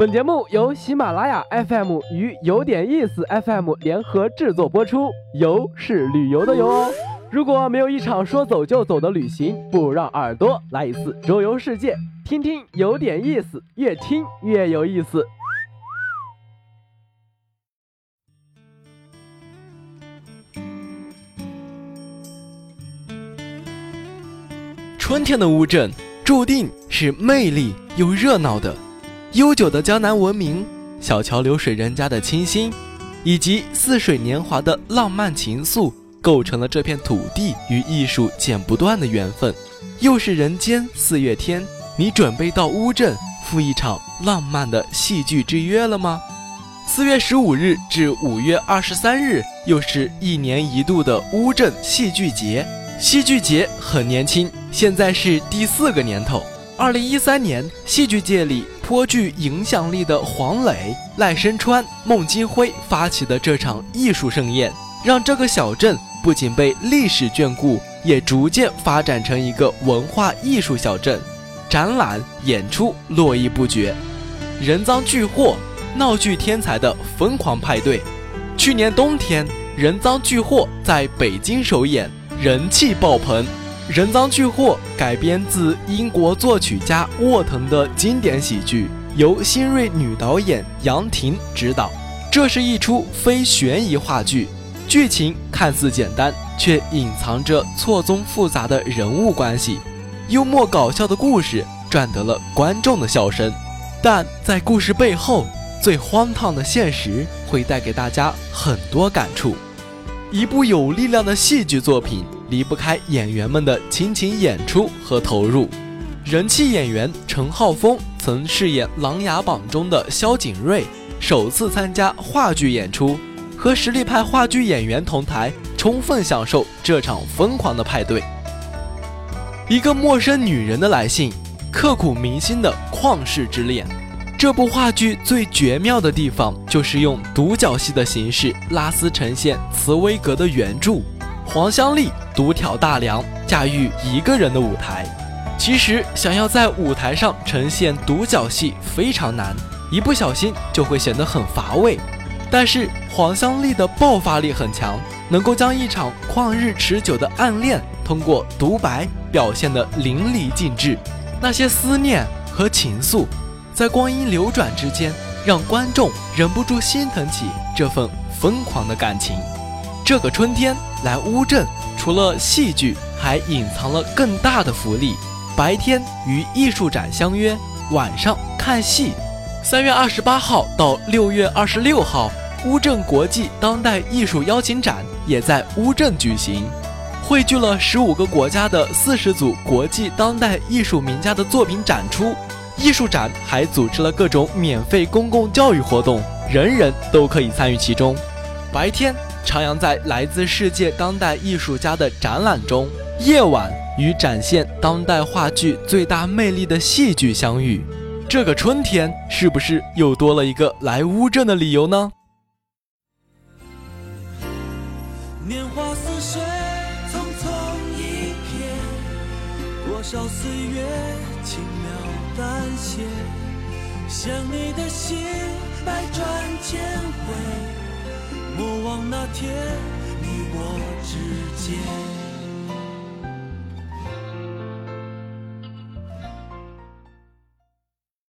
本节目由喜马拉雅 FM 与有点意思 FM 联合制作播出，游是旅游的游哦。如果没有一场说走就走的旅行，不如让耳朵来一次周游世界，听听有点意思，越听越有意思。春天的乌镇注定是魅力又热闹的。悠久的江南文明，小桥流水人家的清新，以及似水年华的浪漫情愫，构成了这片土地与艺术剪不断的缘分。又是人间四月天，你准备到乌镇赴一场浪漫的戏剧之约了吗？四月十五日至五月二十三日，又是一年一度的乌镇戏剧节。戏剧节很年轻，现在是第四个年头。二零一三年，戏剧界里。颇具影响力的黄磊、赖声川、孟京辉发起的这场艺术盛宴，让这个小镇不仅被历史眷顾，也逐渐发展成一个文化艺术小镇。展览、演出络绎不绝，人赃俱获，闹剧天才的疯狂派对。去年冬天，人赃俱获在北京首演，人气爆棚。人赃俱获改编自英国作曲家沃腾的经典喜剧，由新锐女导演杨婷执导。这是一出非悬疑话剧，剧情看似简单，却隐藏着错综复杂的人物关系。幽默搞笑的故事赚得了观众的笑声，但在故事背后，最荒唐的现实会带给大家很多感触。一部有力量的戏剧作品。离不开演员们的倾情演出和投入。人气演员陈浩峰曾饰演《琅琊榜》中的萧景睿，首次参加话剧演出，和实力派话剧演员同台，充分享受这场疯狂的派对。一个陌生女人的来信，刻骨铭心的旷世之恋。这部话剧最绝妙的地方，就是用独角戏的形式拉丝呈现茨威格的原著。黄香丽独挑大梁，驾驭一个人的舞台。其实，想要在舞台上呈现独角戏非常难，一不小心就会显得很乏味。但是，黄香丽的爆发力很强，能够将一场旷日持久的暗恋通过独白表现得淋漓尽致。那些思念和情愫，在光阴流转之间，让观众忍不住心疼起这份疯狂的感情。这个春天来乌镇，除了戏剧，还隐藏了更大的福利。白天与艺术展相约，晚上看戏。三月二十八号到六月二十六号，乌镇国际当代艺术邀请展也在乌镇举行，汇聚了十五个国家的四十组国际当代艺术名家的作品展出。艺术展还组织了各种免费公共教育活动，人人都可以参与其中。白天。徜徉在来自世界当代艺术家的展览中，夜晚与展现当代话剧最大魅力的戏剧相遇。这个春天，是不是又多了一个来乌镇的理由呢？年华似水，匆匆一瞥，多少岁月轻描淡写，想你的心百转千回。莫忘那天你我之间。